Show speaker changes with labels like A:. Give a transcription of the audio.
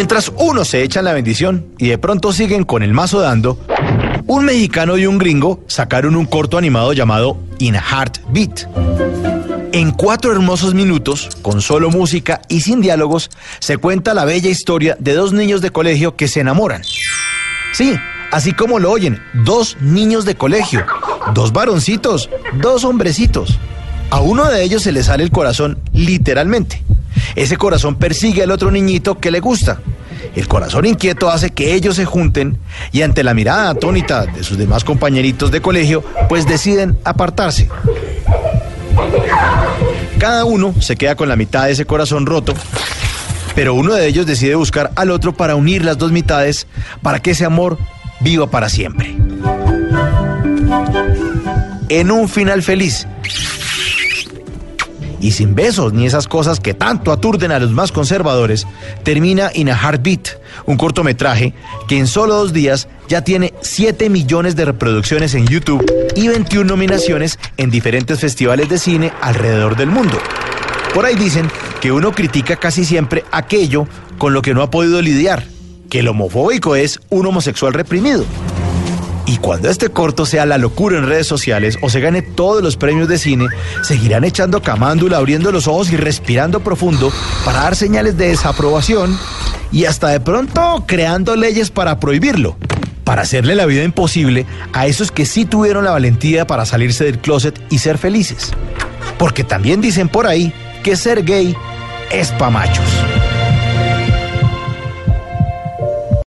A: Mientras unos se echan la bendición y de pronto siguen con el mazo dando, un mexicano y un gringo sacaron un corto animado llamado In Heartbeat. En cuatro hermosos minutos, con solo música y sin diálogos, se cuenta la bella historia de dos niños de colegio que se enamoran. Sí, así como lo oyen, dos niños de colegio, dos varoncitos, dos hombrecitos. A uno de ellos se le sale el corazón literalmente. Ese corazón persigue al otro niñito que le gusta. El corazón inquieto hace que ellos se junten y ante la mirada atónita de sus demás compañeritos de colegio, pues deciden apartarse. Cada uno se queda con la mitad de ese corazón roto, pero uno de ellos decide buscar al otro para unir las dos mitades para que ese amor viva para siempre. En un final feliz, y sin besos ni esas cosas que tanto aturden a los más conservadores, termina In a Heartbeat, un cortometraje que en solo dos días ya tiene 7 millones de reproducciones en YouTube y 21 nominaciones en diferentes festivales de cine alrededor del mundo. Por ahí dicen que uno critica casi siempre aquello con lo que no ha podido lidiar, que el homofóbico es un homosexual reprimido. Y cuando este corto sea la locura en redes sociales o se gane todos los premios de cine, seguirán echando camándula, abriendo los ojos y respirando profundo para dar señales de desaprobación y hasta de pronto creando leyes para prohibirlo, para hacerle la vida imposible a esos que sí tuvieron la valentía para salirse del closet y ser felices. Porque también dicen por ahí que ser gay es pa' machos.